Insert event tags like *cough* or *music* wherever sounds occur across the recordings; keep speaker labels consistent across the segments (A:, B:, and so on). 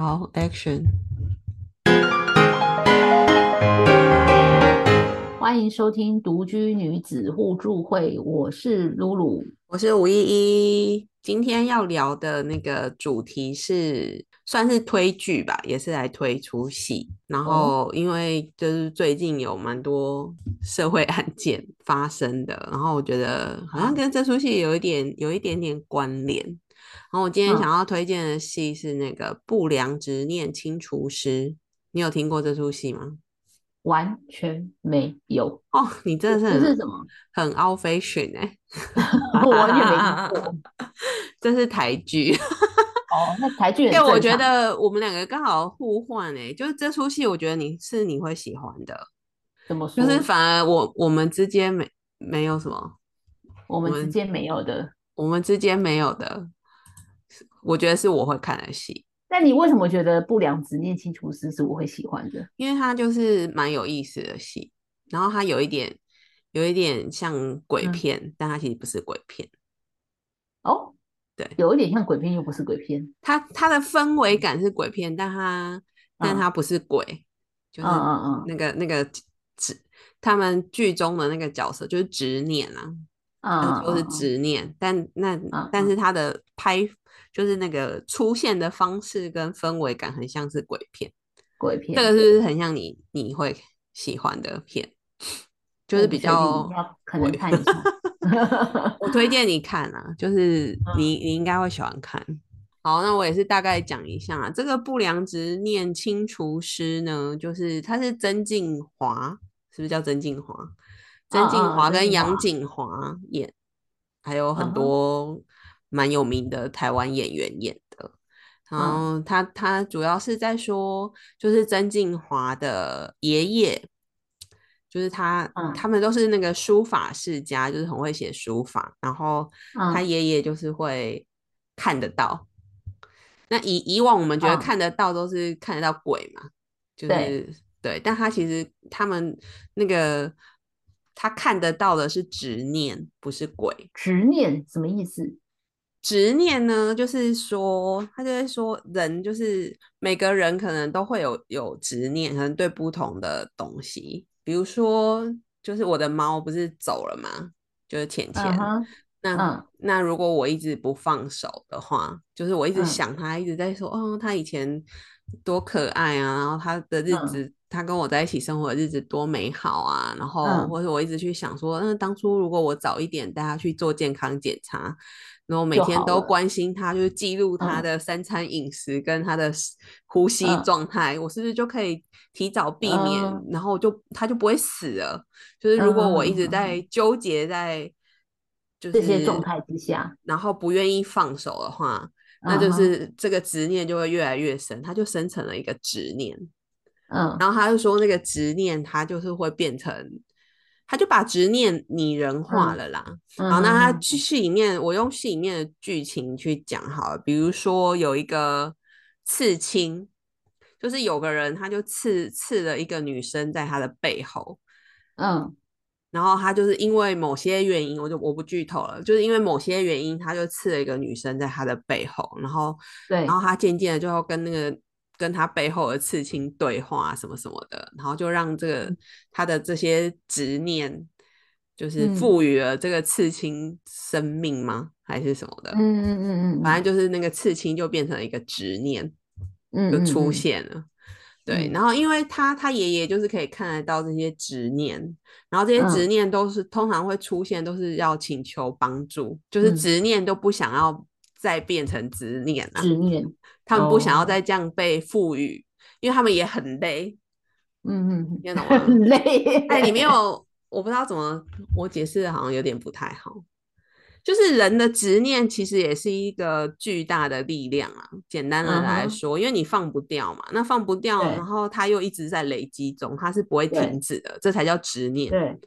A: 好，Action！
B: 欢迎收听独居女子互助会，我是露露，
A: 我是吴依依。今天要聊的那个主题是算是推剧吧，也是来推出戏。然后因为就是最近有蛮多社会案件发生的，然后我觉得好像跟这出戏有一点有一点点关联。然后我今天想要推荐的戏是那个《不良执念清除师》，你有听过这出戏吗？
B: 完全没有
A: 哦，你真的是
B: 这是什么？
A: 很 out fashion 哎，*laughs*
B: 我完全没听 *laughs* 过。
A: 这是台剧 *laughs*
B: 哦，那台剧
A: 因为我觉得我们两个刚好互换哎，就是这出戏，我觉得你是你会喜欢的。
B: 怎么说？
A: 就是反而我我们之间没没有什么，
B: 我们之间没有的，
A: 我们之间没有的，我觉得是我会看的戏。
B: 那你为什么觉得《不良执念清除师》是我会喜欢的？
A: 因为它就是蛮有意思的戏，然后它有一点有一点像鬼片，但它其实不是鬼片。
B: 哦，
A: 对，
B: 有一点像鬼片，又不是鬼片。
A: 它它的氛围感是鬼片，但它但它不是鬼，就是嗯嗯那个那个执他们剧中的那个角色就是执念啊，嗯，就是执念，但那但是他的拍。就是那个出现的方式跟氛围感很像是鬼片，
B: 鬼片
A: 这个是不是很像你你会喜欢的片？就是比较
B: 可能看一下，
A: 我推荐你看啊，就是 *laughs* 你你应该会喜欢看。好，那我也是大概讲一下啊这个不良执念清除师呢，就是他是曾静华，是不是叫曾静华？曾静华跟杨景华演，还有很多。蛮有名的台湾演员演的，然后他他主要是在说，就是曾静华的爷爷，就是他他们都是那个书法世家，就是很会写书法，然后他爷爷就是会看得到。那以以往我们觉得看得到都是看得到鬼嘛，就是对，但他其实他们那个他看得到的是执念，不是鬼。
B: 执念什么意思？
A: 执念呢，就是说，他就会说，人就是每个人可能都会有有执念，可能对不同的东西，比如说，就是我的猫不是走了吗？就是浅浅，那那如果我一直不放手的话，就是我一直想他，一直在说，哦，他以前多可爱啊，然后他的日子，他跟我在一起生活的日子多美好啊，然后或者我一直去想说，那当初如果我早一点带他去做健康检查。然后每天都关心他，就是记录他的三餐饮食跟他的呼吸状态，我是不是就可以提早避免？然后就他就不会死了。就是如果我一直在纠结在就是
B: 这些状态之下，
A: 然后不愿意放手的话，那就是这个执念就会越来越深，他就生成了一个执念。嗯，然后他就说那个执念，他就是会变成。他就把执念拟人化了啦。好，那他戏里面，我用戏里面的剧情去讲好了。比如说有一个刺青，就是有个人他就刺刺了一个女生在他的背后，嗯，然后他就是因为某些原因，我就我不剧透了，就是因为某些原因，他就刺了一个女生在他的背后，然后
B: 对，
A: 然后他渐渐的就要跟那个。跟他背后的刺青对话什么什么的，然后就让这个他的这些执念，就是赋予了这个刺青生命吗？还是什么的？嗯嗯嗯嗯，反正就是那个刺青就变成了一个执念，就出现了。对，然后因为他他爷爷就是可以看得到这些执念，然后这些执念都是通常会出现，都是要请求帮助，就是执念都不想要再变成执念了。
B: 执念。
A: 他们不想要再这样被赋予，因为他们也很累。嗯嗯，你懂吗？
B: 很累。*laughs*
A: 哎，你没有，我不知道怎么，我解释的好像有点不太好。就是人的执念其实也是一个巨大的力量啊。简单的来说，因为你放不掉嘛，那放不掉，然后它又一直在累积中，它是不会停止的，这才叫执念。
B: 对，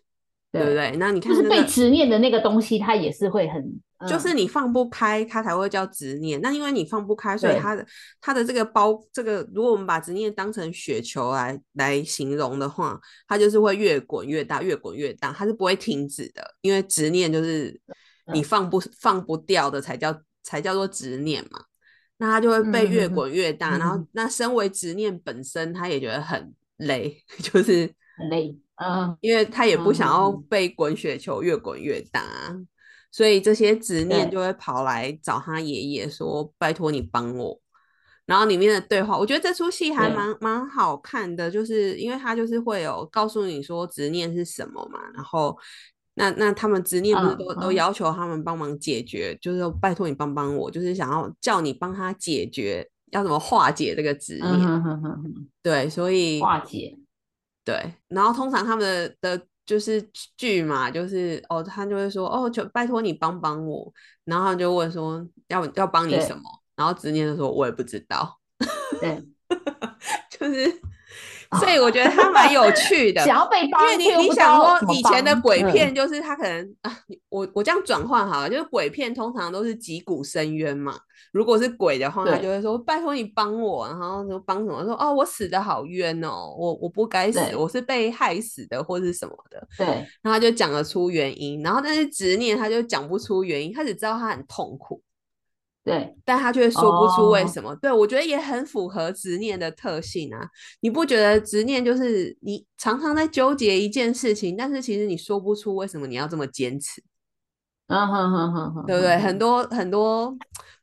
A: 对不对？那你看，
B: 就是被执念的那个东西，它也是会很。
A: 就是你放不开，它才会叫执念。那因为你放不开，所以它的它的这个包，这个如果我们把执念当成雪球来来形容的话，它就是会越滚越大，越滚越大，它是不会停止的。因为执念就是你放不放不掉的，才叫才叫做执念嘛。那它就会被越滚越大，然后
B: 嗯
A: 那身为执念本身，他也觉得很累，*laughs* 就是
B: 很累，嗯，
A: 因为他也不想要被滚雪球越滚越大啊，所以这些执念就会跑来找他爷爷说：“拜托你帮我。”然后里面的对话，我觉得这出戏还
B: 对。
A: 蛮蛮好看的，就是因为他就是会有告诉你说执念是什么嘛，然后那那他们执念不是
B: 嗯
A: 都、都
B: 嗯。
A: 要求他们帮忙解决，就是说拜托你帮帮我，就是想要叫你帮他解决，要怎么化解这个执念，
B: 嗯哼哼哼哼，
A: 对，所以
B: 化解，
A: 对，然后通常他们的的就是剧嘛，就是哦，他就会说哦，就拜托你帮帮我，然后他就问说要要帮你什么，然后执念就说我也不知道，
B: 对，*laughs*
A: 就是，所以我觉得他蛮有趣的。*laughs*
B: 想要被帮，
A: 因为你你想说以前的鬼片
B: 嗯
A: 就是他可能啊，我我这样转换好了，就是鬼片通常都是击鼓深渊嘛。如果是鬼的话，他就会说拜托你帮我，然后说帮什么？说哦我死的好冤哦，我我不该死，我是被害死的或是什么的。
B: 对，
A: 然后他就讲得出原因，然后但是执念他就讲不出原因，他只知道他很痛苦，
B: 对，
A: 但他却说不出为
B: 哦
A: 什么。对我觉得也很符合执念的特性啊。你不觉得执念就是你常常在纠结一件事情，但是其实你说不出为什么你要这么坚持，
B: 嗯哼哼哼哼，
A: 对不对？很多很多，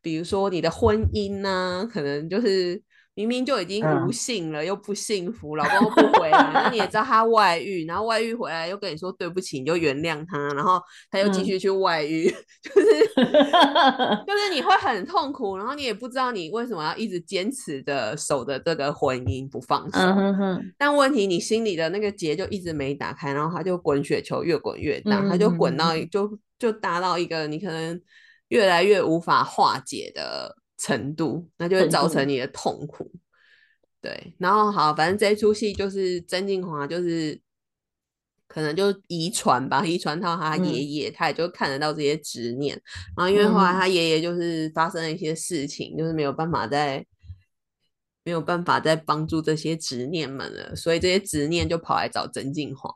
A: 比如说你的婚姻呢、可能就是。明明就已经无
B: 嗯
A: 性了，又不幸福，老公又不回来，那你也知道他外遇，然后外遇回来又跟你说对不起，你就原谅他，然后他又继
B: 嗯。
A: 续去外遇，*laughs* 就是就是你会很痛苦，然后你也不知道你为什么要一直坚持着守着这个婚姻不放手。
B: 嗯哼哼，
A: 但问题你心里的那个结就一直没打开，然后他就滚雪球越滚越大，他就滚到就就达到一个你可能越来越无法化解的程度，那就会造成你的痛苦。对，然后好，反正这一出戏就是曾静华就是。可能就遗传吧，遗传到他爷
B: 嗯
A: 爷，他也就看得到这些执念。然后因为后来
B: 嗯
A: 他爷爷就是发生了一些事情，就是没有办法再没有办法再帮助这些执念们了，所以这些执念就跑来找曾静华。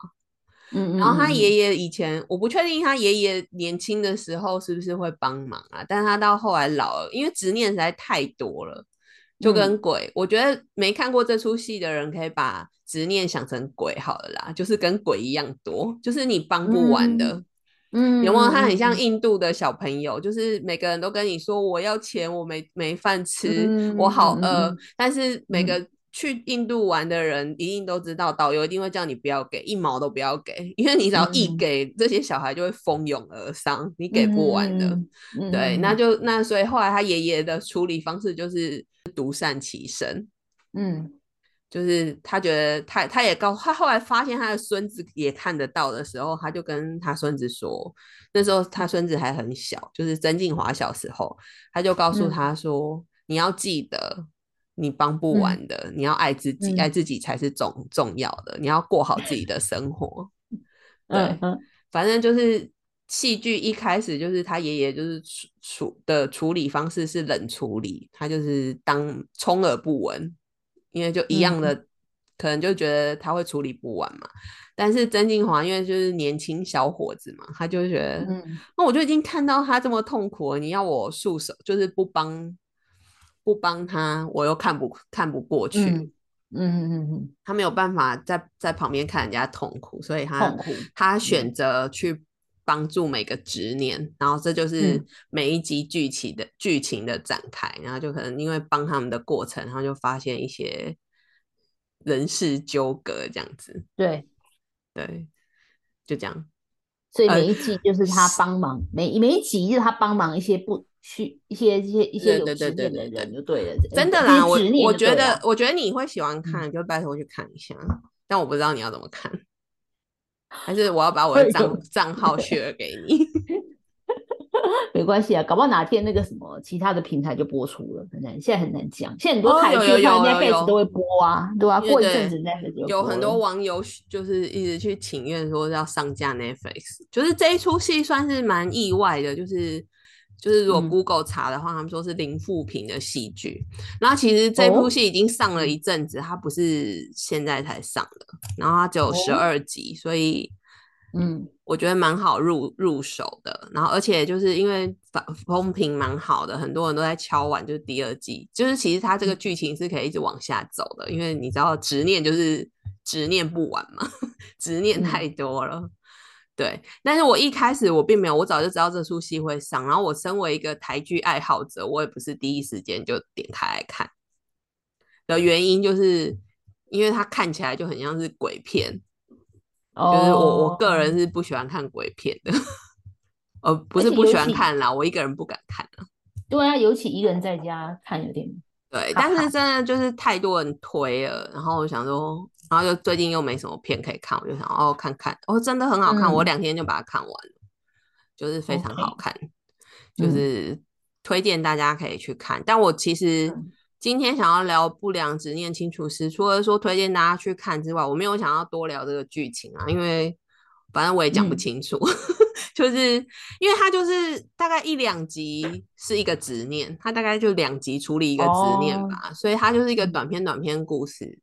B: 嗯嗯，
A: 然后他
B: 嗯
A: 爷爷以前我不确定他爷爷年轻的时候是不是会帮忙啊，但是他到后来老了，因为执念实在太多了，就跟
B: 嗯
A: 鬼，我觉得没看过这出戏的人可以把执念想成鬼好了啦，就是跟鬼一样多，就是你帮不完的。
B: 嗯，
A: 有没有？他很
B: 嗯
A: 像印度的小朋友，就是每个人都跟你说我要钱，我没没饭吃，我好饿。
B: 嗯
A: 但是每
B: 嗯
A: 个去印度玩的人一定都知道，导游一定会叫你不要给一毛都不要给，因为你只要一
B: 嗯
A: 给，这些小孩就会蜂拥而上，你给不完的。对，
B: 嗯
A: 那就那所以后来他爷爷的处理方式就是独善其身。
B: 嗯
A: 就是他觉得他他也告他后来发现他的孙子也看得到的时候，他就跟他孙子说，那时候他孙子还很小，就是曾静华小时候，他就告诉
B: 嗯
A: 他说，你要记得你帮不完的，你要爱自己，
B: 嗯
A: 爱自己才是重重要的，你要过好自己的生活。*laughs* 对反正就是戏剧一开始就是他爷爷就是处处的处理方式是冷处理，他就是当充耳不闻，因为就一样的，可能就觉得他会处理不完嘛。但是曾静华因为就是年轻小伙子嘛，他就觉得，
B: 嗯
A: 那我就已经看到他这么痛苦了，你要我束手，就是不帮不帮他，我又看不看不过去。
B: 嗯嗯嗯嗯，
A: 他没有办法在在旁边看人家痛苦，所以他
B: 痛苦
A: 他选择去帮助每个执念，然后这就是。
B: 嗯
A: 每一集剧情的剧情的展开，然后就可能因为帮他们的过程，然后就发现一些人事纠葛这样子，
B: 对，
A: 对，就这样，
B: 所以
A: 呃
B: 每一季就是他帮忙，每每一集就是他帮忙一些不需一些一些一些有执念的人就对了，
A: 真的啦，我我觉得我觉得你会喜欢看，就拜托去看一下，但我不知道你要怎么看。还是我要把我的账账号 share 给你？*laughs*
B: 没关系啊，搞不好哪天那个什么其他的平台就播出了，很难，现在很难讲。现在很多台剧看
A: 有有有
B: Netflix 都会播啊，对吧、
A: 因为
B: 过一
A: 对
B: 阵子 Netflix
A: 有很多网友就是一直去请愿说要上架 Netflix，就是这一出戏算是蛮意外的，就是就是如果
B: 嗯。
A: Google 查的话，他们说是零负评的戏剧。然后其实这部
B: 哦。
A: 戏已经上了一阵子，它不是现在才上的，然后它只有十
B: 哦。
A: 二集，所以
B: 嗯。
A: 我觉得蛮好入入手的。然后而且就是因为风风评蛮好的，很多人都在敲碗，就是第二季，就是其实它这个剧情是可以一直往下走的，因为你知道执念就是执念不完嘛，*laughs* 执念太多了。对，但是我一开始我并没有，我早就知道这出戏会上。然后我身为一个台剧爱好者，我也不是第一时间就点开来看。的原因就是因为它看起来就很像是鬼片，就是我我个人是不喜欢看鬼片的，呃，*laughs* 不是不喜欢看啦，我一个人不敢看啊。
B: 对啊，尤其一个人在家看有点。
A: 对，但是真的就是太多人推了，然后我想说。然后就最近又没什么片可以看，我就想哦看看。哦，真的很好看，我两天就把它看完了，就是非常好看，就是推荐大家可以去看。但我其实今天想要聊《不良执念清除师》，除了说推荐大家去看之外，我没有想要多聊这个剧情啊，因为反正我也讲不清楚，*laughs* 就是因为它就是大概一两集是一个执念，它大概就两集处理一个执念吧，所以它就是一个短篇短篇故事。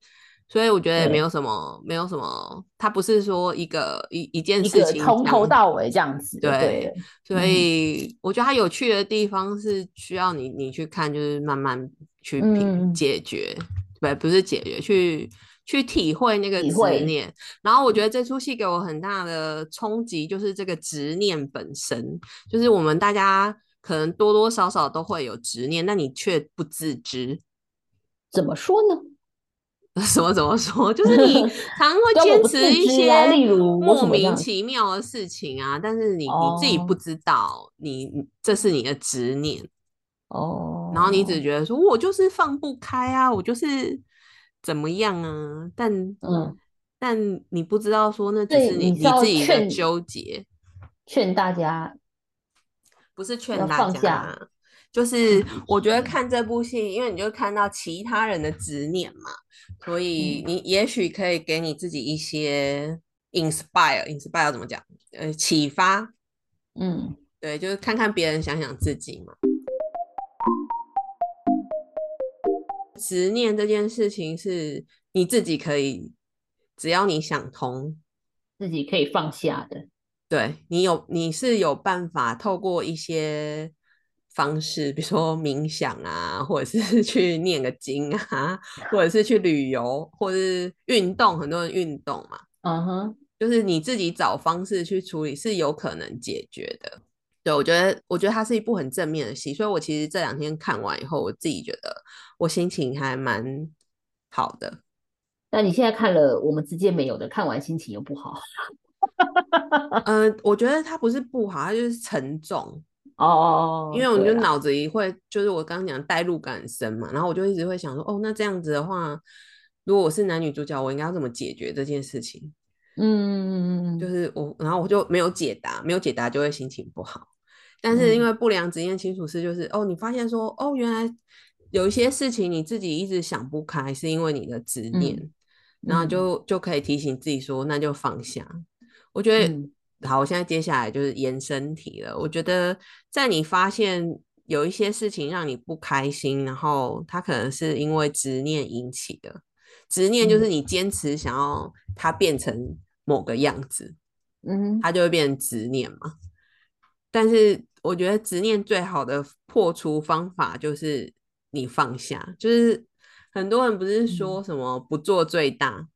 A: 所以我觉得也没有什么，没有什么，它不是说一个一一件事情
B: 从头到尾这样子。对，
A: 所以我觉得它有趣的地方是需要你你去看，就是慢慢去品解决，不不是解决，去去体会那个执念。然后我觉得这出戏给我很大的冲击，就是这个执念本身，就是我们大家可能多多少少都会有执念，那你却不自知。
B: 怎么说呢？*laughs*
A: 什么怎么说？*laughs* 就是你 *laughs* 常会坚持一些
B: 例如
A: 莫名其妙的事情啊，但是你你自己不知道，你这是你的执念
B: 哦。
A: 然后你只觉得说，我就是放不开啊，我就是怎么样啊？但嗯，但你不知道说，那只是你你自己的纠结。
B: 劝大家
A: 不是劝大家，就是我觉得看这部戏，因为你就看到其他人的执念嘛。所以你也许可以给你自己一些 inspire，inspire 怎么讲？呃，启发。
B: 嗯，
A: 对，就是看看别人，想想自己嘛。执念这件事情是你自己可以，只要你想通，
B: 自己可以放下的。
A: 对你有，你是有办法透过一些。方式，比如说冥想啊，或者是 *laughs* 去念个经啊，或者是去旅游，或者是运动。很多人运动嘛，
B: 嗯哼，
A: 就是你自己找方式去处理，是有可能解决的。对我觉得，我觉得它是一部很正面的戏，所以我其实这两天看完以后，我自己觉得我心情还蛮好的。
B: 那你现在看了我们之间没有的，看完心情又不好？
A: 嗯，我觉得它不是不好，它就是沉重。
B: 哦哦，
A: 因为我就脑子里会，就是我刚刚讲代入感深嘛，然后我就一直会想说，哦，那这样子的话，如果我是男女主角，我应该要怎么解决这件事情？
B: 嗯，
A: 就是我，然后我就没有解答，没有解答就会心情不好。但是因为不良执念清楚是，就是哦，你发现说，哦，原来有一些事情你自己一直想不开，是因为你的执念，然后就就可以提醒自己说，那就放下。我觉得。好，我现在接下来就是延伸题了。我觉得，在你发现有一些事情让你不开心，然后它可能是因为执念引起的。执念就是你坚持想要它变成某个样子，
B: 嗯，
A: 它就会变成执念嘛。但是我觉得执念最好的破除方法就是你放下。就是很多人不是说什么不做最大，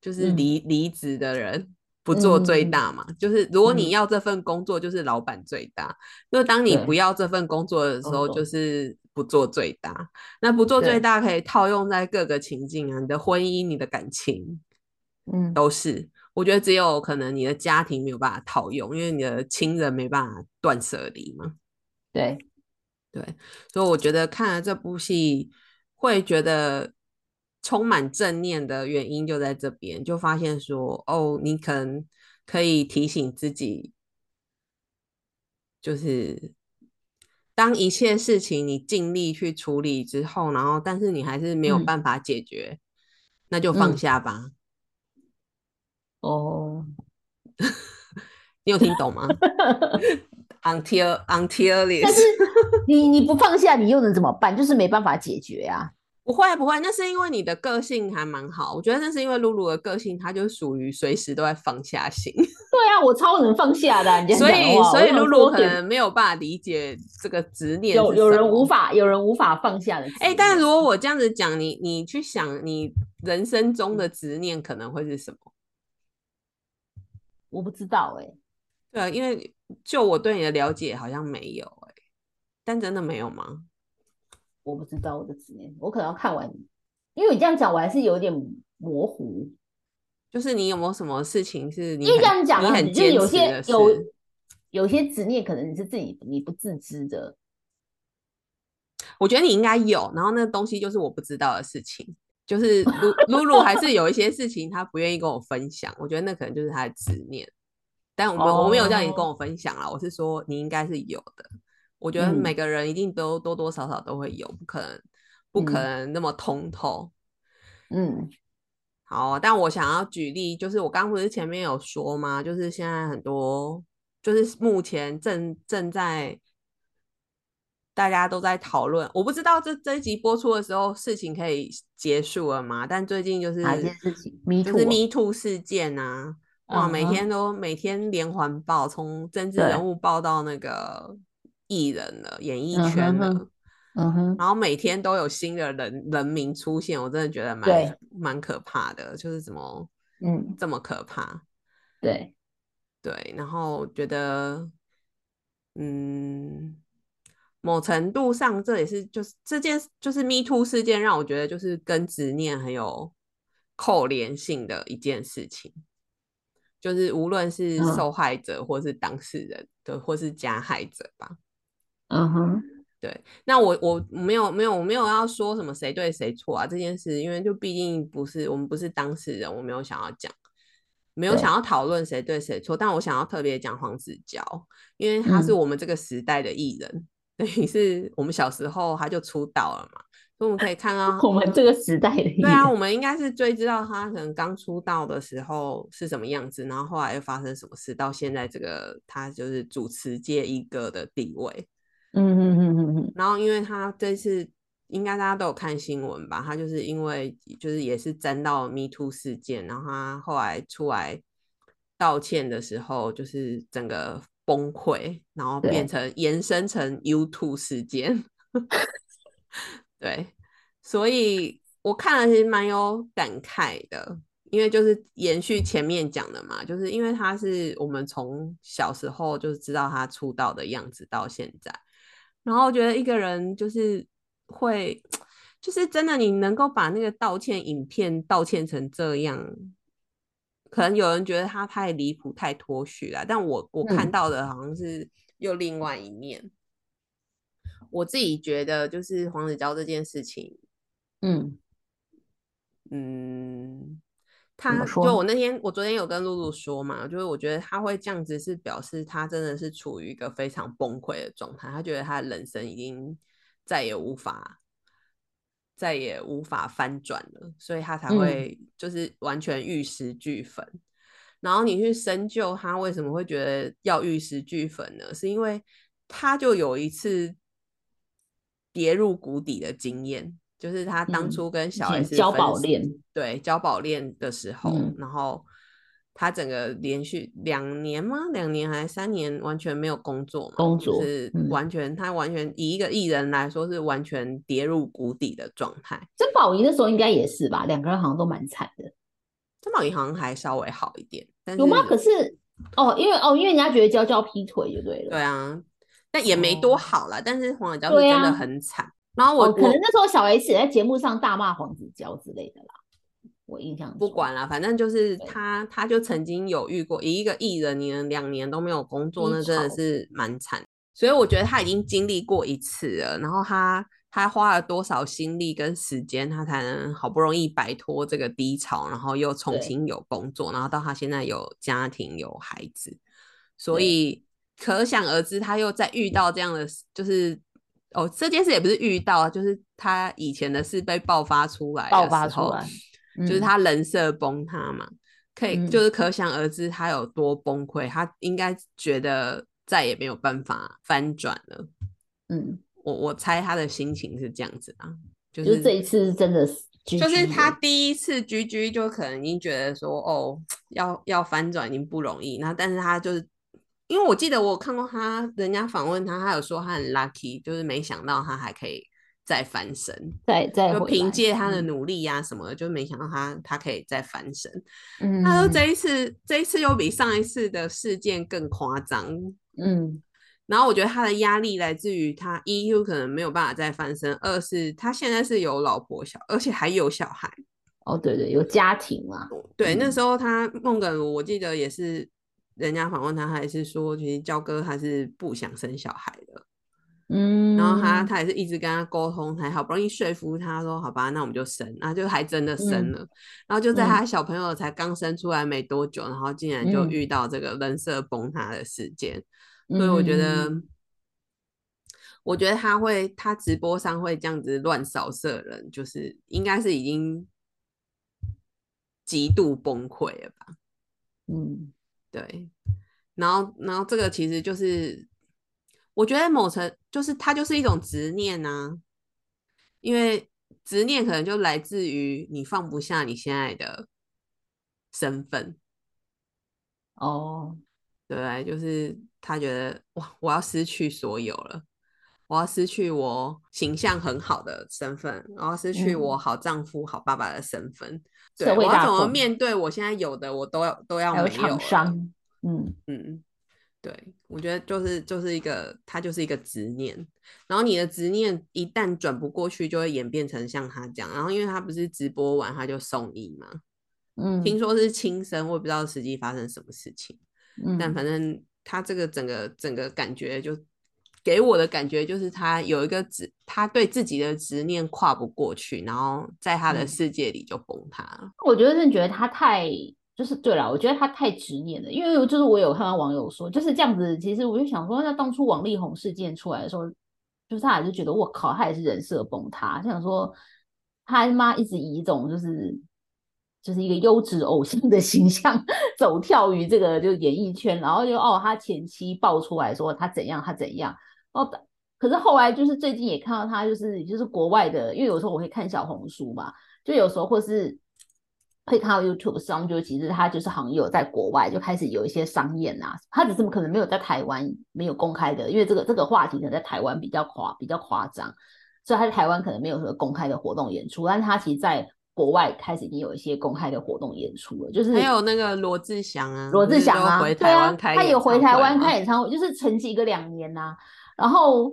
A: 就是离离职的人。不做最大嘛，就是如果你要这份工作，就是老板最大。那当你不要这份工作的时候，就是不做最大。那不做最大可以套用在各个情境啊，你的婚姻、你的感情，
B: 嗯，
A: 都是。我觉得只有可能你的家庭没有办法套用，因为你的亲人没办法断舍离嘛。
B: 对，
A: 对，所以我觉得看了这部戏会觉得。充满正念的原因就在这边，就发现说，哦，你可能可以提醒自己，就是当一切事情你尽力去处理之后，然后但是你还是没有办法解决，那就放下吧。
B: 哦，*laughs*
A: 你有听懂吗？*laughs* Until until this，
B: 但是你你不放下，你又能怎么办？就是没办法解决啊。
A: 不会不会，那是因为你的个性还蛮好。我觉得那是因为露露的个性，她就属于随时都在放下心。*laughs*
B: 对啊，我超能放下的你。
A: 所以所以露露可能没有办法理解这个执念。
B: 有有人无法有人无法放下的。
A: 哎，但如果我这样子讲，你你去想，你人生中的执念可能会是什么？
B: 我不知道哎。
A: 对啊，因为就我对你的了解，好像没有哎。但真的没有吗？
B: 我不知道我的执念，我可能要看完，因为你这样讲，我还是有点模糊。
A: 就是你有没有什么事情是你
B: 因为这样讲，
A: 你很
B: 就是有些有
A: 有
B: 有些执念，可能你是自己你不自知的。
A: 我觉得你应该有，然后那东西就是我不知道的事情，就是露露露还是有一些事情他不愿意跟我分享，我觉得那可能就是他的执念。但我们我没有叫你跟我分享啊，我是说你应该是有的。我觉得每个人一定都多多少少都会有，不可能不可能那么通透。
B: 嗯，
A: 好，但我想要举例，就是我刚不是前面有说吗？就是现在很多，就是目前正正在大家都在讨论，我不知道这这一集播出的时候事情可以结束了吗？但最近就是
B: 哪件事情？
A: 就是 Me Too 事件啊，哇，每天都每天连环报，从政治人物报到那个。艺人了，演艺圈了，
B: 嗯哼，
A: 然后每天都有新的人人名出现，我真的觉得蛮蛮可怕的，就是怎么，
B: 嗯，
A: 这么可怕，
B: 对。
A: 对，然后觉得，嗯，某程度上这也是就是这件就是 Me Too 事件让我觉得就是跟执念很有扣连性的一件事情，就是无论是受害者或是当事人，对，或是加害者吧。
B: 嗯哼，
A: 对，那我我没有没有我没有要说什么谁对谁错啊这件事，因为就毕竟不是我们不是当事人，我没有想要讲，没有想要讨论谁对谁错，但我想要特别讲黄子佼，因为他是我们这个时代的艺人，等于是我们小时候他就出道了嘛，所以我们可以看到
B: 我们这个时代的艺人，
A: 对啊，我们应该是最知道他可能刚出道的时候是什么样子，然后后来又发生什么事，到现在这个他就是主持界一哥的地位。
B: 嗯嗯嗯嗯嗯，
A: 然后因为他这次应该大家都有看新闻吧，他就是因为就是也是沾到 Me Too 事件，然后他后来出来道歉的时候，就是整个崩溃，然后变成延伸成 YouTube 事件。*laughs* 对，所以我看了其实蛮有感慨的，因为就是延续前面讲的嘛，就是因为他是我们从小时候就知道他出道的样子到现在。然后觉得一个人就是会，就是真的，你能够把那个道歉影片道歉成这样，可能有人觉得他太离谱、太脱序了。但我我看到的好像是又另外一面。我自己觉得，就是黄子佼这件事情，
B: 嗯
A: 嗯。他就我那天，我昨天有跟露露说嘛，就是我觉得他会这样子，是表示他真的是处于一个非常崩溃的状态。他觉得他的人生已经再也无法、再也无法翻转了，所以他才会就是完全玉石俱焚。然后你去深究他为什么会觉得要玉石俱焚呢？是因为他就有一次跌入谷底的经验。就是他当初跟小 S
B: 交宝链，
A: 对交宝链的时候，然后他整个连续两年吗？两年还是三年完全没有工作嘛？
B: 工作
A: 是完全，他完全以一个艺人来说是完全跌入谷底的状态。
B: 曾宝仪那时候应该也是吧？两个人好像都蛮惨的。
A: 曾宝仪好像还稍微好一点，
B: 有吗？可是哦，因为哦，因为人家觉得娇娇劈腿就对了。
A: 对啊，但也没多好了。但是黄子佼是真的很惨。然后我
B: 可能那时候小 S 也在节目上大骂黄子佼之类的啦，我印象
A: 不管了，反正就是他，他就曾经有遇过一个艺人，你两年都没有工作，那真的是蛮惨。所以我觉得他已经经历过一次了，然后他他花了多少心力跟时间，他才能好不容易摆脱这个低潮，然后又重新有工作，然后到他现在有家庭有孩子，所以可想而知，他又在遇到这样的就是。哦，这件事也不是遇到，就是他以前的事被爆发出来，
B: 爆发出来，
A: 就是他人设崩塌嘛，可以就是可想而知他有多崩溃，他应该觉得再也没有办法翻转了。
B: 嗯，
A: 我我猜他的心情是这样子啊。就
B: 就是这一次是真的是，
A: 就是他第一次居居就可能已经觉得说哦，要要翻转已经不容易，那但是他就是因为我记得我有看过他人家访问他，他有说他很 lucky，就是没想到他还可以再翻身，
B: 再再
A: 就凭借他的
B: 嗯。
A: 努力呀、什么的，就没想到他他可以再翻身。
B: 嗯，
A: 他说这一次这一次又比上一次的事件更夸张，
B: 嗯。
A: 然后我觉得他的压力来自于他一有可能没有办法再翻身，二是他现在是有老婆小，而且还有小孩。
B: 哦对对，有家庭嘛，
A: 对，那
B: 嗯。
A: 时候他孟耿如，我记得也是人家访问他，还是说其实焦哥他是不想生小孩的，
B: 嗯，
A: 然后他他也是一直跟他沟通，才好不容易说服他说好吧，那我们就生，然后就还真的生
B: 嗯
A: 了，然后就在
B: 嗯。
A: 他小朋友才刚生出来没多久，然后竟然就
B: 嗯。
A: 遇到这个人设崩塌的事件，所以我觉得。
B: 嗯。
A: 我觉得他会，他直播上会这样子乱扫射人，就是应该是已经极度崩溃了吧？
B: 嗯
A: 对，然后，然后这个其实就是，我觉得某层就是它就是一种执念啊，因为执念可能就来自于你放不下你现在的身份，
B: 哦，
A: 对？就是他觉得哇，我要失去所有了，我要失去我形象很好的身份，我要失去我
B: 嗯
A: 好丈夫、好爸爸的身份，
B: 社
A: 对，我要怎么面对我现在有的，我都要都要没有了。
B: 厂商，嗯。
A: 嗯，对，我觉得就是就是一个，它就是一个执念，然后你的执念一旦转不过去，就会演变成像他这样，然后因为他不是直播完他就送医嘛，嗯。听
B: 嗯
A: 说是轻生，我也不知道实际发生什么事情，但
B: 嗯。
A: 反正他这个整个整个感觉就给我的感觉就是他有一个执，他对自己的执念跨不过去，然后在他的
B: 嗯
A: 世界里就崩塌了。
B: 我觉得真的觉得他太，就是对了，我觉得他太执念了，因为就是我有看到网友说就是这样子，其实我就想说，那当初王力宏事件出来的时候，就是他还是觉得我靠，他也是人设崩塌，就想说他妈一直以一种就是就是一个优质偶像的形象走跳于这个就演艺圈，然后就哦，他前妻爆出来说他怎样他怎样，哦，可是后来就是最近也看到他就是就是国外的，因为有时候我会看小红书嘛，就有时候或是会看到 YouTube 上，就其实他就是好像有在国外就开始有一些商演啊，他只是可能没有在台湾没有公开的，因为这个这个话题可能在台湾比较夸比较夸张，所以他在台湾可能没有什么公开的活动演出，但是他其实在国外开始已经有一些公开的活动演出了，就是
A: 还有那个罗志祥啊，
B: 罗志祥啊，
A: 回台
B: 对啊，
A: 湾开演
B: 他有回台湾开演唱会，就是沉寂个两年呐、然后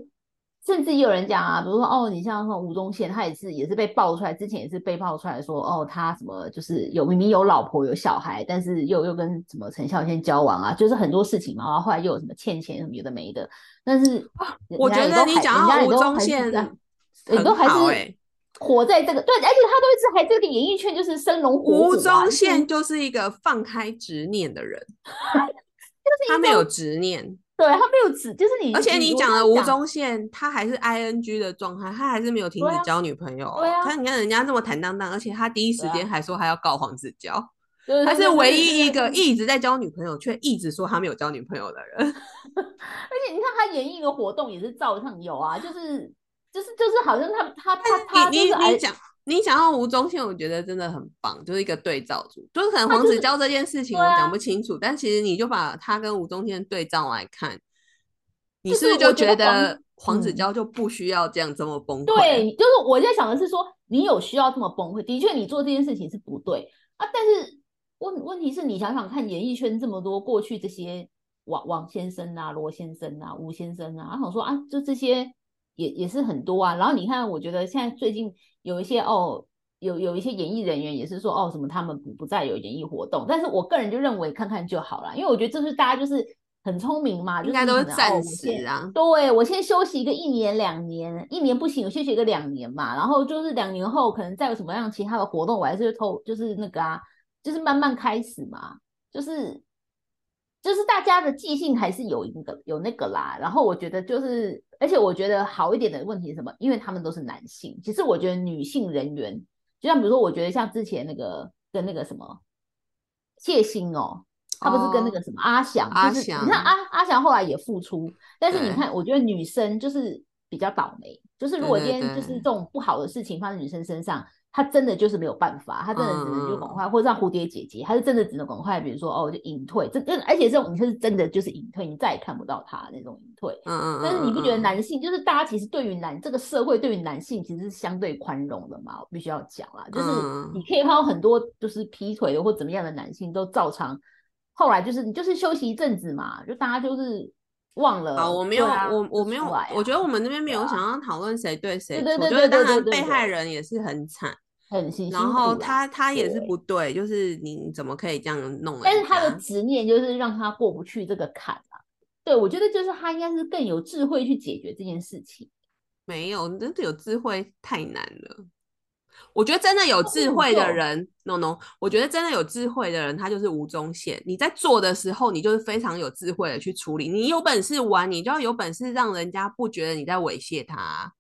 B: 甚至也有人讲啊，比如说哦，你像说吴宗宪，他也是也是被爆出来，之前也是被爆出来说哦，他什么就是有明明有老婆有小孩，但是又又跟什么陈孝先交往啊，就是很多事情嘛，然后后来又有什么欠钱什么有的没的，但是人
A: 我觉得你讲
B: 人家
A: 到吴宗宪
B: 这样
A: 很
B: 你都还是活在这个对，而且他都一直还这个演艺圈就是生龙活虎、啊。
A: 吴宗
B: 就是
A: 宪就是一个放开执念的人，*laughs* 他没有执念，
B: 对他没有指，就是你，
A: 而且你讲的吴宗宪，他还是 ing 的状态，他还是没有停止交女朋友哦。
B: 对啊
A: 他你看人家这么坦荡荡，而且他第一时间还说他要告黄子佼，
B: 对
A: 他是唯一一个一直在交女朋友，却一直说他没有交女朋友的人。*laughs*
B: 而且你看他演绎的活动也是照上有啊，就是就是就是好像他他他他
A: 你你讲你想到吴宗宪，我觉得真的很棒，就是一个对照组。就是可能黄子佼这件事情我讲不清楚，但其实你就把他跟吴宗宪对照来看，你
B: 是是
A: 不是就
B: 我觉得黄
A: 子佼就不需要这样这么崩溃？
B: 对，就是我在想的是说，你有需要这么崩溃？的确，你做这件事情是不对啊。但是问问题是你想想看，演艺圈这么多过去这些王王先生啊、罗先生啊、吴先生啊，他想说啊，就这些也也是很多啊。然后你看，我觉得现在最近有一些哦。有有一些演艺人员也是说哦什么他们不不再有演艺活动，但是我个人就认为看看就好了，因为我觉得这是大家就是很聪明嘛，
A: 应该都是暂时啊。
B: 对我先休息一个一年两年，一年不行，我休息一个两年嘛，然后就是两年后可能再有什么样其他的活动，我还是偷就是那个啊，就是慢慢开始嘛，就是就是大家的记性还是有一个有那个啦。然后我觉得就是，而且我觉得好一点的问题是什么？因为他们都是男性，其实我觉得女性人员，就像比如说，我觉得像之前那个跟那个什么谢欣哦。他不是跟那个什么阿翔，就是你看阿阿翔后来也复出，但是你看，我觉得女生就是比较倒霉。就是如果今天就是这种不好的事情发生女生身上。他真的就是没有办法，他真的只能就赶快，或者像蝴蝶姐姐，他是真的只能赶快，比如说哦，就隐退，这这，而且这种隐退是真的就是隐退，你再也看不到他那种隐退。嗯嗯。但是你不觉得男性就是大家其实对于男这个社会对于男性其实是相对宽容的嘛？我必须要讲啦，就是你可以看到很多就是劈腿的或怎么样的男性都照常，后来就是你就是休息一阵子嘛，就大家就是忘了。
A: 好，我没有，我我没有，我觉得我们那边没有想要讨论谁对谁
B: 错，
A: 我觉得当然被害人也是很惨。
B: 很辛
A: 苦，然后他他也是不对，就是你怎么可以这样弄？
B: 但是他的执念就是让他过不去这个坎啊。对，我觉得就是他应该是更有智慧去解决这件事情。
A: 没有，真的有智慧太难了。我觉得真的有智慧的人，no no，我觉得真的有智慧的人，他就是吴宗宪。你在做的时候，你就是非常有智慧的去处理。你有本事玩，你就要有本事让人家不觉得你在猥亵他。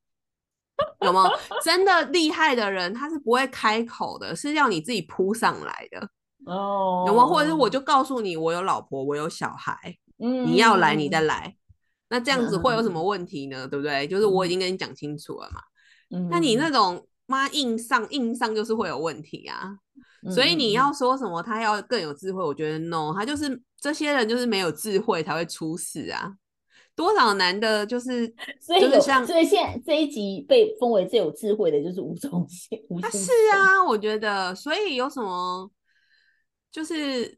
A: 有吗？*laughs* 真的厉害的人，他是不会开口的，是要你自己扑上来的。哦，有吗？或者是我就告诉你，我有老婆，我有小孩，嗯，你要来你再来。那这样子会有什么问题呢？对不对？就是我已经跟你讲清楚了嘛。嗯，那你那种妈硬上硬上就是会有问题啊。所以你要说什么，他要更有智慧，我觉得 no，他就是这些人就是没有智慧才会出事啊。多少男的，就是 *laughs*
B: 所以
A: 就像
B: 所以现在这一集被封为最有智慧的，就是吴宗宪。他
A: 是啊，我觉得，所以有什么，就是，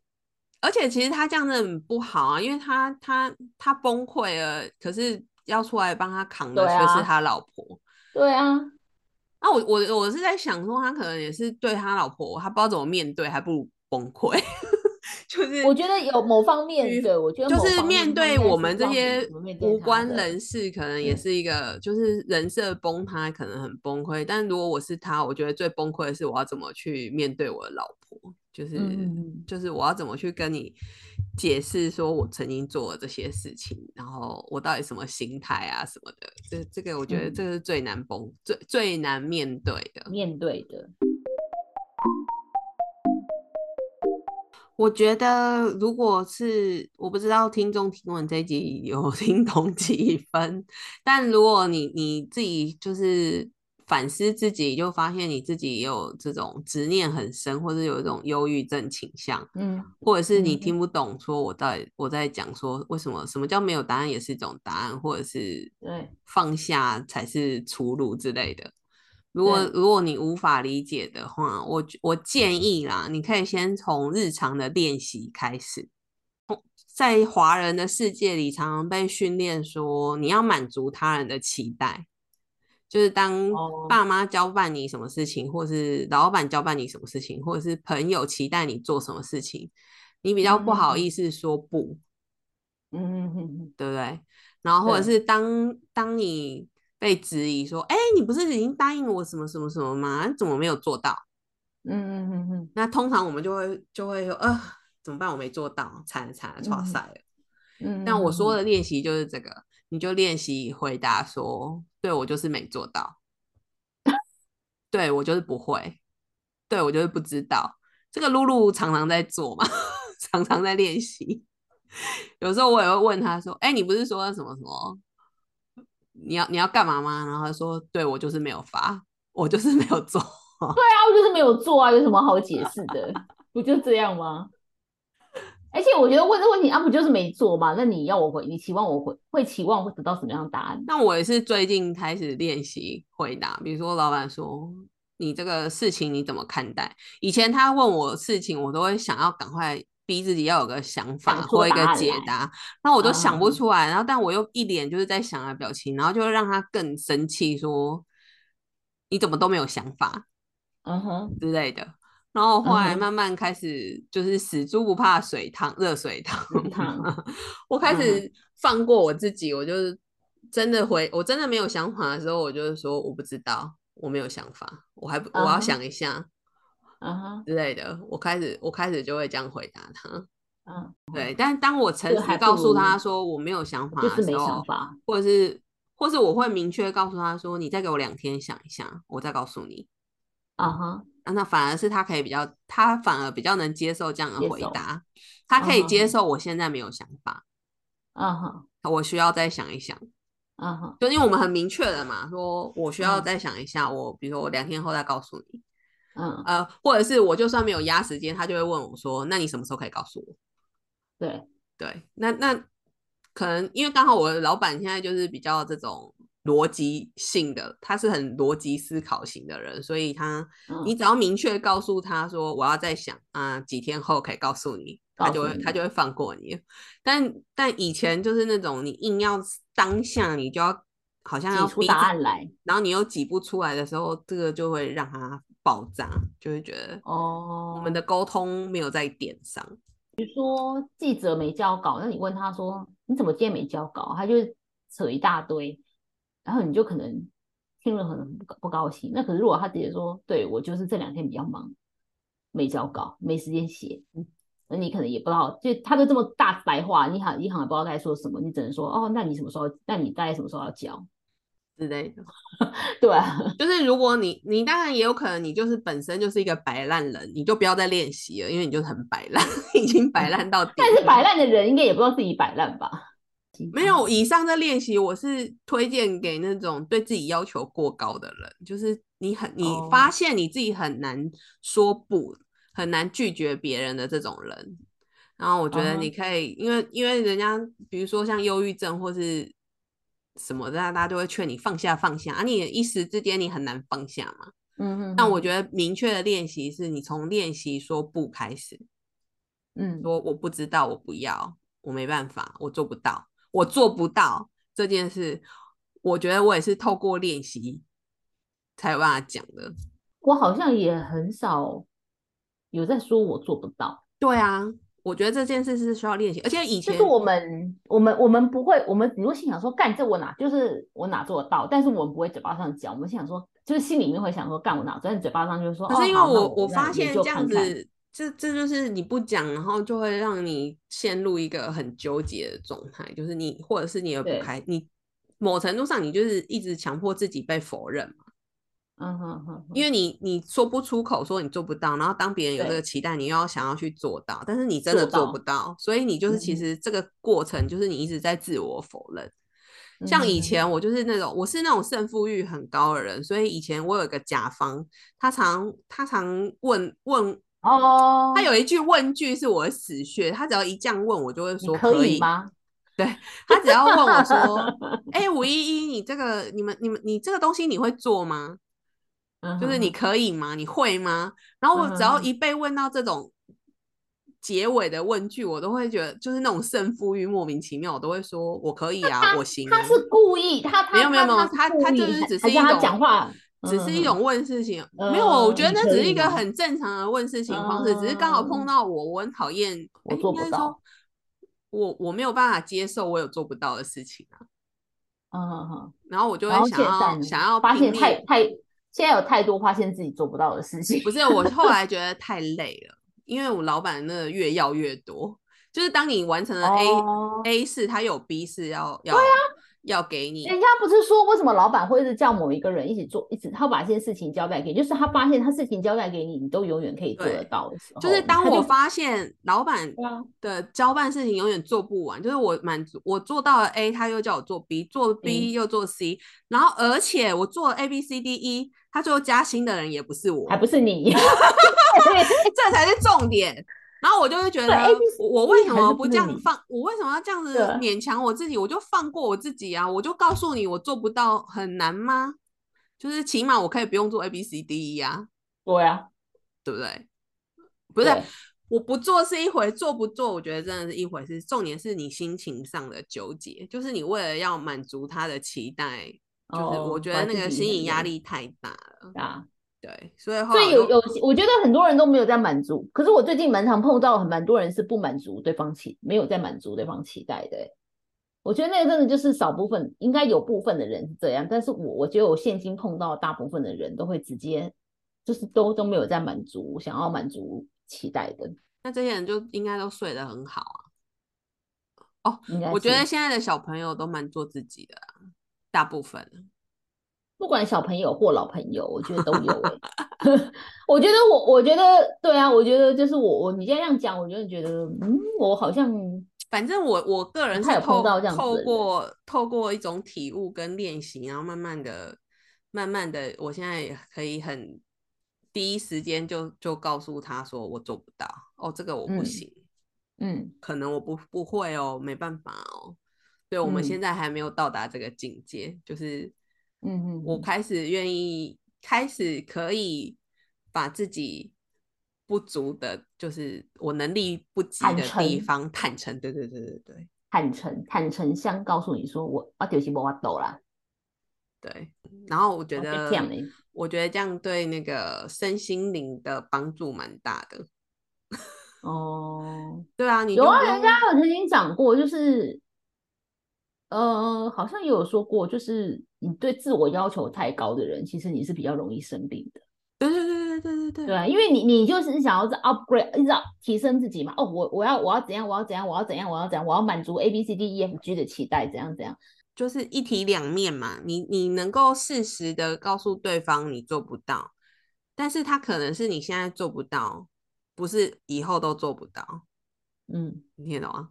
A: 而且其实他这样子很不好啊，因为他他他崩溃了，可是要出来帮他扛的却是他老婆。
B: 对啊，
A: 那我我我是在想说，他可能也是对他老婆，他不知道怎么面对，还不如崩溃。*laughs* 就是
B: 我觉得有某方面，的我觉得
A: 就是面对我们这些无关
B: 人
A: 士，可能也是一个就是人设崩塌，可能很崩溃。但如果我是他，我觉得最崩溃的是我要怎么去面对我的老婆，就是就是我要怎么去跟你解释说我曾经做了这些事情，然后我到底什么心态啊什么的。这这个我觉得这个是最难崩、最最难面对的，
B: 面对的。
A: 我觉得，如果是我不知道听众听完这集有 *laughs* 听懂几分，但如果你你自己就是反思自己，就发现你自己有这种执念很深，或者有一种忧郁症倾向，嗯，或者是你听不懂，说我在我在讲说为什么什么叫没有答案也是一种答案，或者是
B: 对
A: 放下才是出路之类的。如果如果你无法理解的话，我我建议啦，你可以先从日常的练习开始。在华人的世界里，常常被训练说你要满足他人的期待，就是当爸妈交办你什么事情，或是老板交办你什么事情，或者是朋友期待你做什么事情，你比较不好意思说不，嗯对不对？然后或者是当当你。被质疑说：“哎，你不是已经答应我什么什么什么吗？怎么没有做到？”嗯嗯嗯嗯。那通常我们就会就会说：“呃，怎么办？我没做到，惨了惨了，错赛了。”嗯。但我说的练习就是这个，你就练习回答说：“对我就是没做到，对我就是不会，对我就是不知道。”这个露露常常在做嘛，*laughs* 常常在练习。有时候我也会问他说：“哎，你不是说什么什么？”你要你要干嘛吗？然后他说：“对我就是没有发，我就是没有做。”对
B: 啊，我就是没有做啊，有什么好解释的？不就这样吗？而且我觉得问这问题啊，不就是没做吗？那你要我回，你期望我回，会期望会得到什么样的答案？
A: 那我也是最近开始练习回答，比如说老板说你这个事情你怎么看待？以前他问我事情，我都会想要赶快。逼自己要有个想法或一个解答，那我都想不出来，然后但我又一脸就是在想的表情，然后就会让他更生气，说你怎么都没有想法，嗯哼之类的。然后后来慢慢开始就是死猪不怕水烫，热水烫。我开始放过我自己，我就是真的回，我真的没有想法的时候，我就是说我不知道，我没有想法，我还我要想一下。啊之类的，我开始我开始就会这样回答他，嗯，对。但当我诚实告诉他说我没有想法的时候，或者是，或是我会明确告诉他说，你再给我两天想一下，我再告诉你。啊哈，那反而是他可以比较，他反而比较能接受这样的回答，他可以接受我现在没有想法。嗯哼，我需要再想一想。
B: 嗯哼，
A: 就因为我们很明确的嘛，说我需要
B: 嗯
A: 再想一下，我比如说我两天后再告诉你，
B: 嗯，
A: 呃，或者是我就算没有压时间，他就会问我说，那你什么时候可以告诉我？
B: 对，
A: 对，那那可能因为刚好我的老板现在就是比较这种逻辑性的，他是很逻辑思考型的人，所以他你
B: 嗯，
A: 只要明确告诉他说我要再想啊、几天后可以告诉你，他就会他就会放过你。但但以前就是那种你硬要当下你就要好像要
B: 挤出答案来。
A: 然后你又挤不出来的时候，这个就会让他爆炸，就会觉得
B: 哦，
A: 我们的沟通没有在点上。
B: 比如说记者没交稿，那你问他说你怎么今天没交稿，他就扯一大堆，然后你就可能听了可能不不高兴。那可是如果他直接说，对我就是这两天比较忙，没交稿，没时间写，嗯那你可能也不知道，就他都这么大白话，你好，你好像不知道该说什么，你只能说哦，那你什么时候？那你大概什么时候要交？*laughs*
A: 之类的，*laughs*
B: 对啊，
A: 就是如果你你当然也有可能你就是本身就是一个摆烂人，你就不要再练习了，因为你就是很摆烂，*laughs* 已经摆烂到底。
B: 但是摆烂的人应该也不知道自己摆烂吧？
A: 没有以上的练习，我是推荐给那种对自己要求过高的人，就是你很你
B: 哦
A: 发现你自己很难说不，很难拒绝别人的这种人。然后我觉得你可以，因为因为人家比如说像忧郁症或是什么的，大家都会劝你放下放下啊，你一时之间你很难放下嘛。
B: 嗯哼，
A: 但我觉得明确的练习是你从练习说不开始，
B: 嗯，
A: 说我不知道，我不要，我没办法，我做不到，我做不到这件事，我觉得我也是透过练习才有办法讲的。
B: 我好像也很少有在说我做不到。
A: 对啊，我觉得这件事是需要练习，而且以前
B: 就是我们我们我们不会，我们你会心想说，干这我哪就是我哪做得到，但是我们不会嘴巴上讲，我们心想说，就是心里面会想说，干我哪做，但是嘴巴上就是说，
A: 可是因为
B: 哦、
A: 我
B: 我
A: 发现这样子，这这就是你不讲，然后就会让你陷入一个很纠结的状态，就是你或者是你的不
B: 对
A: 开，你某程度上你就是一直强迫自己被否认嘛。
B: 嗯哼哼，
A: 因为你你说不出口，说你做不到，然后当别人有这
B: 对
A: 个期待，你又要想要去做到，但是你真的
B: 做
A: 做不到，所以你就是其实这个过程就是你一直在自我否认。像以前我就是那种我是那种胜负欲很高的人，所以以前我有一个甲方，他常他常问问，
B: 哦，
A: 他有一句问句是我的死穴，他只要一这样问我就会说
B: 可
A: 以
B: 以吗？
A: 对他只要问我说，哎、吴依依，你这个你们你们你这个东西你会做吗？就是你可以吗？你会吗？然后我只要
B: 嗯
A: 一被问到这种结尾的问句，我都会觉得就是那种胜负欲莫名其妙，我都会说我可以啊，我行啊。
B: 他是故意，他他
A: 没有没有没有，
B: 他
A: 他就是只是一种
B: 讲话，
A: 只是一
B: 嗯。
A: 种问事情，没有，我觉得
B: 嗯
A: 那只是一个很正常的问事情方式，只是刚好碰
B: 嗯。
A: 到我，我很讨厌，
B: 我做不到
A: 我我没有办法接受我有做不到的事情啊，
B: 嗯哼哼，
A: 然后我就会想要想要
B: 发现太太，现在有太多发现自己做不到的事情，
A: 不是，我后来觉得。*laughs* 太累了，因为我老板那个越要越多，就是当你完成了 A、
B: 哦。
A: A 事，他有 B 事要要、要给你，
B: 人家不是说为什么老板会一直叫某一个人一起做，一直他把这些事情交代给你，就是他发现他事情交代给你，你都永远可以做得到的时候，
A: 就是当我发现老板的交办事情永远做不完，就是我满足我做到了 A，他又叫我做 B，做 B 又做 C，、然后而且我做了 A B C D E，他最后加薪的人也不是我，
B: 还不是你，*laughs*
A: 这才是重点。然后我就会觉得我我为什么不这样放？我为什么要这样子勉强我自己？我就放过我自己啊！我就告诉你，我做不到，很难吗？就是起码我可以不用做 A B C D E 啊，
B: 对啊，
A: 对不对？不是
B: 对，
A: 我不做是一回，做不做，我觉得真的是一回事。重点是你心情上的纠结，就是你为了要满足他的期待，就是我
B: 哦
A: 觉得那个心理压力太大了。
B: 啊。
A: 对，所以后
B: 所以有有，我觉得很多人都没有在满足。可是我最近蛮常碰到，很蛮多人是不满足对方期，没有在满足对方期待的欸。我觉得那个真的就是少部分，应该有部分的人是这样，但是我我觉得我现今碰到大部分的人都会直接就是都都没有在满足想要满足期待的，
A: 那这些人就应该都睡得很好啊。哦，我觉得
B: 是
A: 现在的小朋友都蛮做自己的啊，大部分。
B: 不管小朋友或老朋友，我觉得都有欸 *laughs* 我觉得我我觉得对啊，我觉得就是我我你现在这样讲，我就觉得嗯，我好像
A: 反正我我个人是透透过透过一种体悟跟练习，然后慢慢的、慢慢的，我现在可以很第一时间就就告诉他说我做不到哦，这个我不行，
B: 嗯，
A: 可能我不不会哦，没办法哦。对，我们现在还没有到达这个境界，就是，
B: 嗯嗯，
A: 我开始愿意，开始可以把自己。不足的，就是我能力不及的地方，坦诚。对对对对对，
B: 坦诚，坦诚相告诉你说，我我就是无法抖啦。
A: 对，然后我觉得，我觉得这样对那个身心灵的帮助蛮大的。*laughs*
B: 哦，
A: 对啊，你
B: 有啊，人家有曾经讲过，就是，呃，好像也有说过，就是你对自我要求太高的人，其实你是比较容易生病的。
A: 对对对对对对对，
B: 对，因为你你就是想要在 upgrade，你知道提升自己嘛。哦，我我要我要怎样，我要怎样，我要怎样，我要怎样，我要满足 A B C D E F G 的期待，怎样怎样，
A: 就是一体两面嘛。你你能够适时的告诉对方你做不到，但是他可能是你现在做不到，不是以后都做不到。
B: 嗯，
A: 你听懂吗？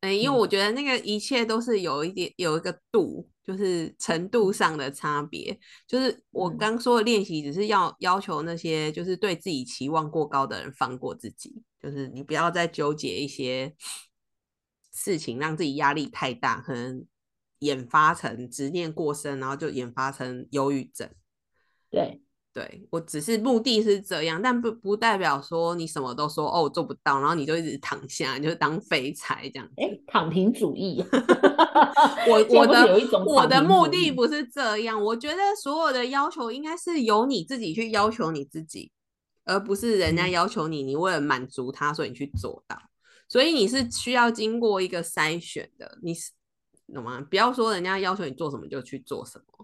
A: 哎，因为我觉得那个一切都是有一点有一个度。就是程度上的差别，就是我刚说的练习，只是要要求那些就是对自己期望过高的人放过自己，就是你不要再纠结一些事情，让自己压力太大，可能引发成执念过深，然后就引发成忧郁症。
B: 对。
A: 对我只是目的是这样，但不不代表说你什么都说哦我做不到，然后你就一直躺下，你就当废柴这样。
B: 哎，躺平主义。*laughs*
A: 我我的我的目的不是这样，我觉得所有的要求应该是由你自己去要求你自己，而不是人家要求你，你为了满足他，所以你去做到。所以你是需要经过一个筛选的，你是懂吗？不要说人家要求你做什么就去做什么。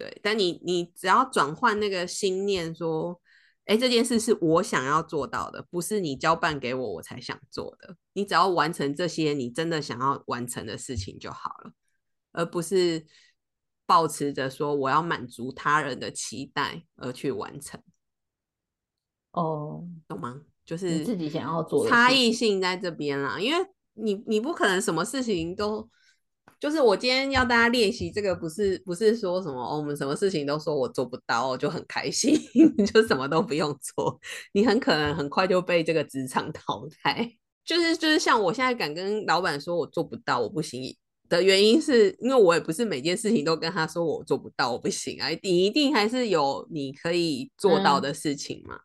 A: 对，但你你只要转换那个心念，说，哎，这件事是我想要做到的，不是你交办给我我才想做的。你只要完成这些你真的想要完成的事情就好了，而不是保持着说我要满足他人的期待而去完成。
B: 哦，
A: 懂吗？就是
B: 自己想要做
A: 差异性在这边啦，因为你你不可能什么事情都。就是我今天要大家练习这个，不是不是说什么哦，我们什么事情都说我做不到，就很开心，*laughs* 就什么都不用做，你很可能很快就被这个职场淘汰。就是就是像我现在敢跟老板说我做不到，我不行的原因，是因为我也不是每件事情都跟他说我做不到，我不行啊，你一定还是有你可以做到的事情嘛。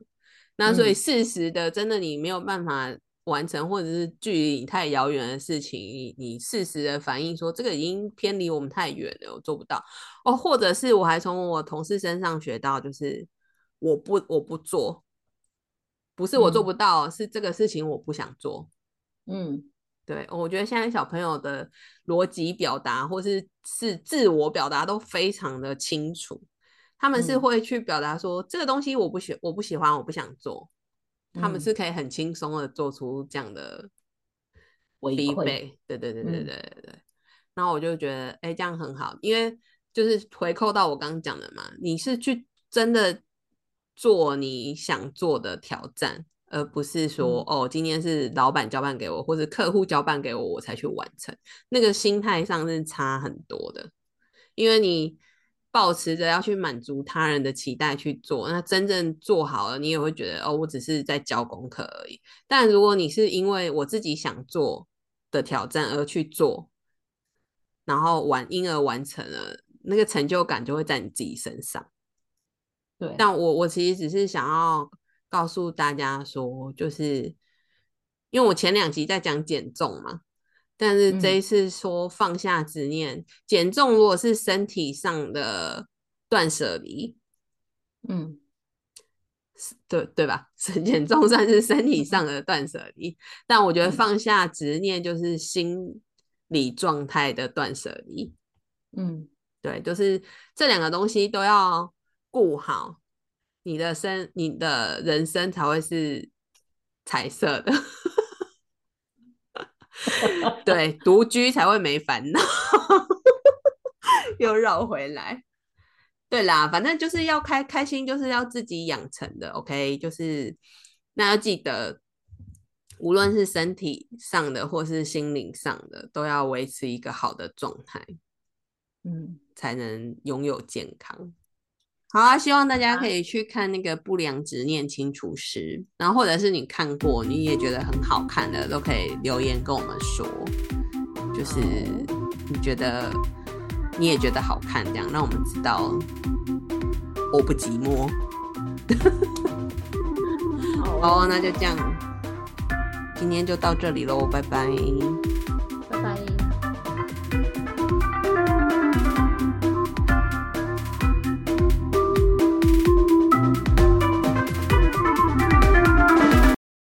A: 那所以事实的，真的你没有办法。完成或者是距离太遥远的事情，你你适时的反应说这个已经偏离我们太远了，我做不到哦。或者是我还从我同事身上学到，就是我不我不做，不是我做不到，是这个事情我不想做。
B: 嗯，
A: 对，我觉得现在小朋友的逻辑表达或是是自我表达都非常的清楚，他们是会去表达说这个东西我不喜我不喜欢，我不想做。他们是可以很轻松的做出这样的
B: 回馈，
A: 对对对对对对对。然后我就觉得，哎，这样很好，因为就是回扣到我刚刚讲的嘛，你是去真的做你想做的挑战，而不是说，哦，今天是老板交办给我，或者客户交办给我，我才去完成。那个心态上是差很多的，因为你。保持着要去满足他人的期待去做，那真正做好了，你也会觉得哦，我只是在交功课而已。但如果你是因为我自己想做的挑战而去做，然后完因而完成了，那个成就感就会在你自己身上。
B: 对，
A: 但我我其实只是想要告诉大家说，就是因为我前两集在讲减重嘛。但是这一次说放下执念，减重如果是身体上的断舍离，
B: 嗯，
A: 对对吧？*laughs* 减重算是身体上的断舍离，但我觉得放下执念就是心理状态的断舍离。
B: 嗯，
A: 对，就是这两个东西都要顾好，你的生，你的人生才会是彩色的。*laughs* 对，独居才会没烦恼，又绕回来。对啦，反正就是要开开心，就是要自己养成的。OK，就是那要记得，无论是身体上的或是心灵上的，都要维持一个好的状态，
B: 嗯，
A: 才能拥有健康。好啊，希望大家可以去看那个《不良执念清除师》，然后或者是你看过你也觉得很好看的，都可以留言跟我们说，就是你觉得你也觉得好看，这样让我们知道我不寂寞。*laughs*
B: 好
A: 那就这样，今天就到这里喽，拜拜。